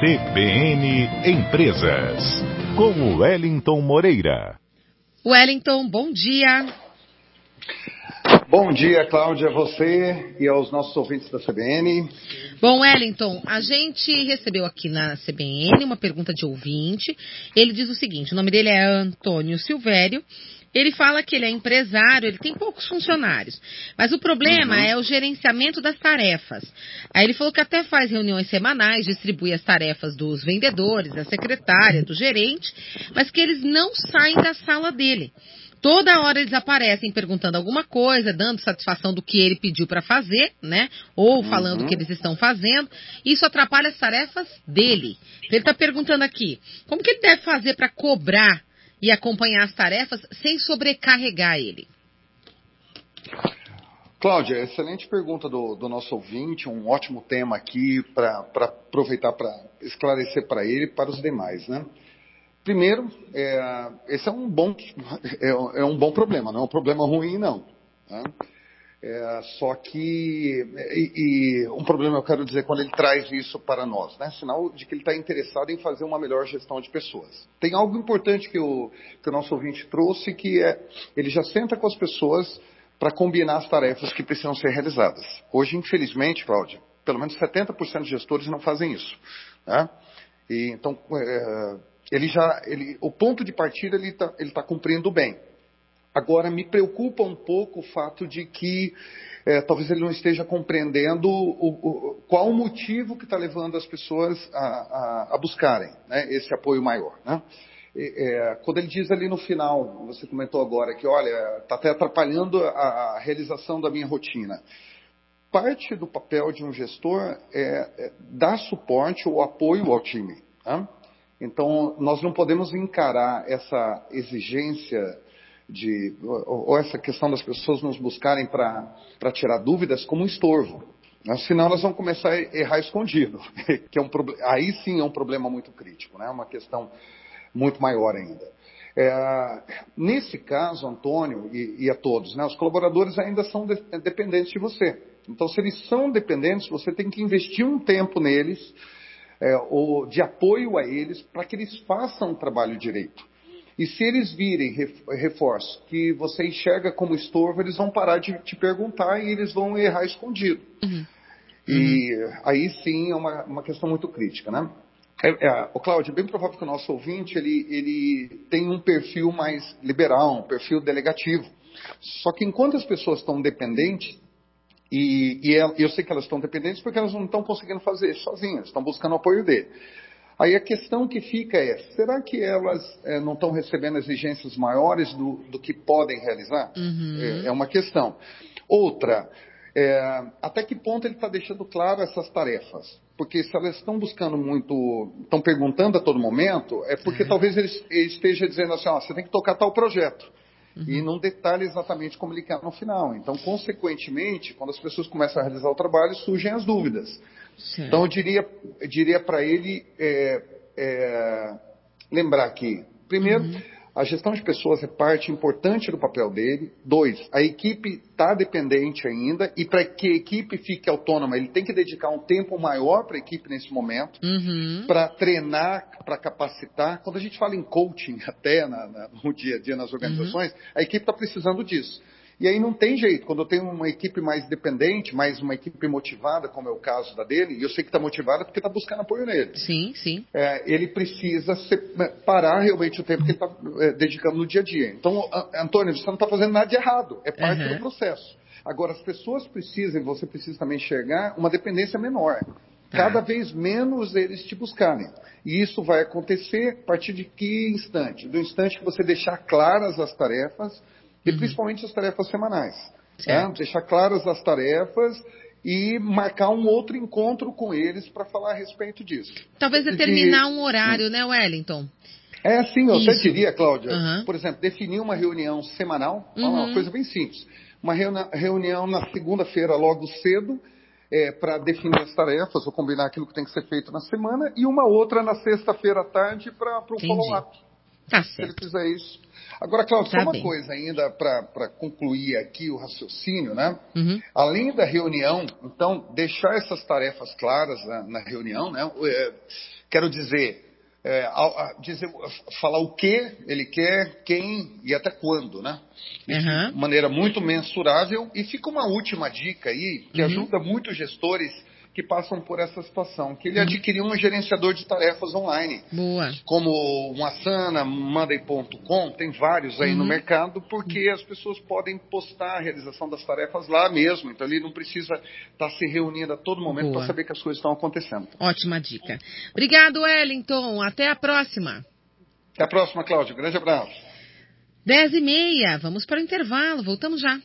CBN Empresas, com Wellington Moreira. Wellington, bom dia. Bom dia, Cláudia, a você e aos nossos ouvintes da CBN. Bom, Wellington, a gente recebeu aqui na CBN uma pergunta de ouvinte. Ele diz o seguinte: o nome dele é Antônio Silvério ele fala que ele é empresário, ele tem poucos funcionários. Mas o problema uhum. é o gerenciamento das tarefas. Aí ele falou que até faz reuniões semanais, distribui as tarefas dos vendedores, da secretária, do gerente, mas que eles não saem da sala dele. Toda hora eles aparecem perguntando alguma coisa, dando satisfação do que ele pediu para fazer, né? Ou falando o que uhum. eles estão fazendo. Isso atrapalha as tarefas dele. Ele está perguntando aqui, como que ele deve fazer para cobrar e acompanhar as tarefas sem sobrecarregar ele? Cláudia, excelente pergunta do, do nosso ouvinte, um ótimo tema aqui para aproveitar para esclarecer para ele e para os demais, né? Primeiro, é, esse é um bom é, é, um bom problema, não é um problema ruim não. Né? É, só que, e, e, um problema eu quero dizer quando ele traz isso para nós, né? Sinal de que ele está interessado em fazer uma melhor gestão de pessoas. Tem algo importante que o, que o nosso ouvinte trouxe, que é, ele já senta com as pessoas para combinar as tarefas que precisam ser realizadas. Hoje, infelizmente, Cláudia, pelo menos 70% de gestores não fazem isso. Né? E, então, é, ele já, ele, o ponto de partida ele está tá cumprindo bem. Agora, me preocupa um pouco o fato de que é, talvez ele não esteja compreendendo o, o, qual o motivo que está levando as pessoas a, a, a buscarem né, esse apoio maior. Né? É, quando ele diz ali no final, você comentou agora que, olha, está até atrapalhando a, a, realização da minha rotina. Parte do papel de um gestor é, é dar suporte ou apoio ao time. Né? Então, nós não podemos encarar essa exigência de, ou, essa questão das pessoas nos buscarem para tirar dúvidas como um estorvo. Né? Senão elas vão começar a errar escondido, que é um aí sim é um problema muito crítico, né? uma questão muito maior ainda. É, nesse caso, Antônio e, e a todos, né, os colaboradores ainda são de, dependentes de você. Então, se eles são dependentes, você tem que investir um tempo neles, é, ou de apoio a eles, para que eles façam o trabalho direito. E se eles virem, reforço, que você enxerga como estorvo, eles vão parar de te perguntar e eles vão errar escondido. Uhum. E uhum. aí sim é uma, uma questão muito crítica, né? É, é, o Cláudio, é bem provável que o nosso ouvinte ele, ele tem um perfil mais liberal, um perfil delegativo. Só que enquanto as pessoas estão dependentes, e, e eu sei que elas estão dependentes porque elas não estão conseguindo fazer sozinhas, estão buscando o apoio dele. Aí a questão que fica é, será que elas é, não estão recebendo exigências maiores do, do que podem realizar? Uhum. É, é, uma questão. Outra, é, até que ponto ele está deixando claro essas tarefas? Porque se elas estão buscando muito, estão perguntando a todo momento, é porque uhum. talvez ele, ele, esteja dizendo assim, ó, você tem que tocar tal projeto. Uhum. E não detalhe exatamente como ele quer no final. Então, consequentemente, quando as pessoas começam a realizar o trabalho, surgem as dúvidas. Sim. Então eu diria, diria para ele é, é, lembrar que, primeiro, uhum. A gestão de pessoas é parte importante do papel dele. Dois, a equipe está dependente ainda e para que a equipe fique autônoma, ele tem que dedicar um tempo maior para a equipe nesse momento, uhum. para treinar, para capacitar. Quando a gente fala em coaching até na, na, no dia a dia nas organizações, uhum. a equipe está precisando disso. E aí não tem jeito. Quando eu tenho uma equipe mais dependente, mais uma equipe motivada, como é o caso da dele, e eu sei que está motivada porque está buscando apoio nele. Sim, sim. É, ele precisa né, parar realmente o tempo que ele está é, dedicando no dia a dia. Então, Antônio, você não está fazendo nada de errado. É parte uhum. do processo. Agora, as pessoas precisam, você precisa também enxergar, uma dependência menor. Tá. Cada vez menos eles te buscarem. E isso vai acontecer a partir de que instante? Do instante que você deixar claras as tarefas, e uhum. principalmente as tarefas semanais. Né? Deixar claras as tarefas e marcar um outro encontro com eles para falar a respeito disso. Talvez determinar um horário, né, Wellington? É, sim, eu Isso. até diria, Cláudia, uhum. por exemplo, definir uma reunião semanal, uhum. uma coisa bem simples. Uma reunião na segunda-feira logo cedo, é, para definir as tarefas ou combinar aquilo que tem que ser feito na semana, e uma outra na sexta-feira à tarde para o follow-up. Tá Se ele certo. fizer isso. Agora, Cláudio, Tá só uma bem. coisa ainda para concluir aqui o raciocínio, né? Uhum. Além da reunião, então, deixar essas tarefas claras na, na reunião, né? É, quero dizer, é, a- a- dizer, falar o que ele quer, quem e até quando, né? Aham. de maneira muito mensurável. E fica uma última dica aí, que Uhum. ajuda muito gestores que passam por essa situação, que ele Uhum. adquirir um gerenciador de tarefas online Boa. como o Asana, Monday.com, tem vários aí no Uhum. mercado, porque as pessoas podem postar a realização das tarefas lá mesmo. Então ele não precisa estar se reunindo a todo momento para saber que as coisas estão acontecendo. Ótima dica. Obrigado, Wellington. Até a próxima. Até a próxima, Cláudio. Grande abraço. Dez e meia. Vamos para o intervalo. Voltamos já.